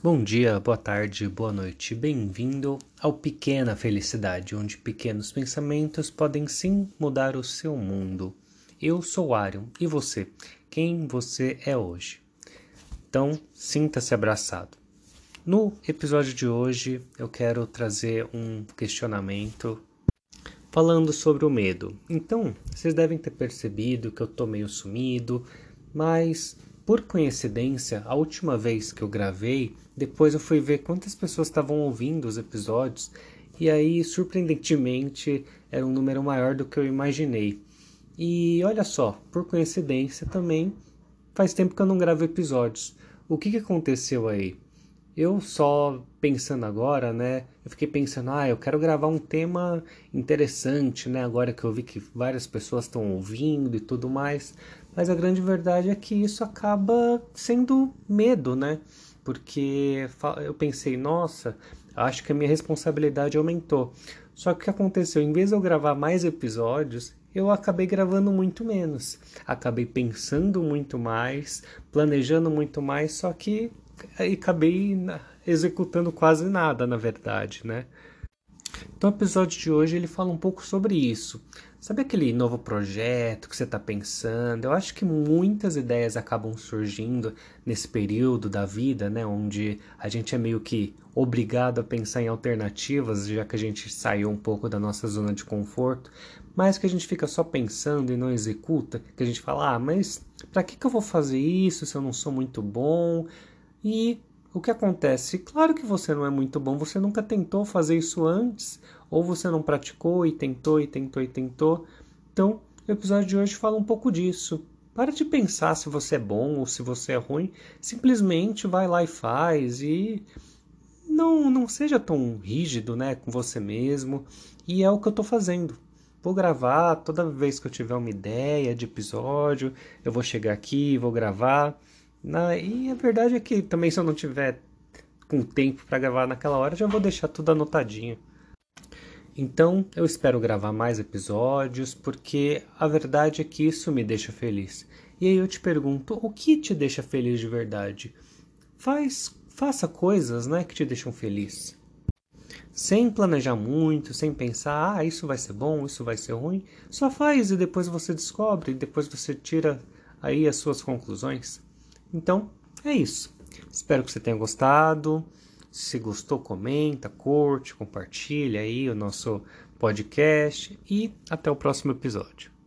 Bom dia, boa tarde, boa noite. Bem-vindo ao Pequena Felicidade, onde pequenos pensamentos podem sim mudar o seu mundo. Eu sou Arion e você? Quem você é hoje? Então, sinta-se abraçado. No episódio de hoje, eu quero trazer um questionamento falando sobre o medo. Então, vocês devem ter percebido que eu tô meio sumido, mas por coincidência, a última vez que eu gravei, depois eu fui ver quantas pessoas estavam ouvindo os episódios, e aí, surpreendentemente, era um número maior do que eu imaginei. E olha só, por coincidência também, faz tempo que eu não gravo episódios. O que, que aconteceu aí? Eu só pensando agora, né? Eu fiquei pensando, ah, eu quero gravar um tema interessante, né? Agora que eu vi que várias pessoas estão ouvindo e tudo mais. Mas a grande verdade é que isso acaba sendo medo, né? Porque eu pensei, nossa, acho que a minha responsabilidade aumentou. Só que o que aconteceu? Em vez de eu gravar mais episódios, eu acabei gravando muito menos. Acabei pensando muito mais, planejando muito mais, só que acabei executando quase nada, na verdade, né? Então o episódio de hoje ele fala um pouco sobre isso. Sabe aquele novo projeto que você está pensando? Eu acho que muitas ideias acabam surgindo nesse período da vida, né, onde a gente é meio que obrigado a pensar em alternativas, já que a gente saiu um pouco da nossa zona de conforto, mas que a gente fica só pensando e não executa, que a gente fala: "Ah, mas para que que eu vou fazer isso se eu não sou muito bom?" E o que acontece? Claro que você não é muito bom, você nunca tentou fazer isso antes, ou você não praticou e tentou e tentou e tentou. Então, o episódio de hoje fala um pouco disso. Para de pensar se você é bom ou se você é ruim, simplesmente vai lá e faz e não não seja tão rígido, né, com você mesmo. E é o que eu estou fazendo. Vou gravar toda vez que eu tiver uma ideia de episódio, eu vou chegar aqui, vou gravar. Na, e a verdade é que também se eu não tiver com tempo para gravar naquela hora, já vou deixar tudo anotadinho. Então, eu espero gravar mais episódios, porque a verdade é que isso me deixa feliz. E aí eu te pergunto, o que te deixa feliz de verdade? Faz, faça coisas, né, que te deixam feliz. Sem planejar muito, sem pensar, ah, isso vai ser bom, isso vai ser ruim, só faz e depois você descobre, depois você tira aí as suas conclusões. Então, é isso. Espero que você tenha gostado. Se gostou, comenta, curte, compartilha aí o nosso podcast e até o próximo episódio.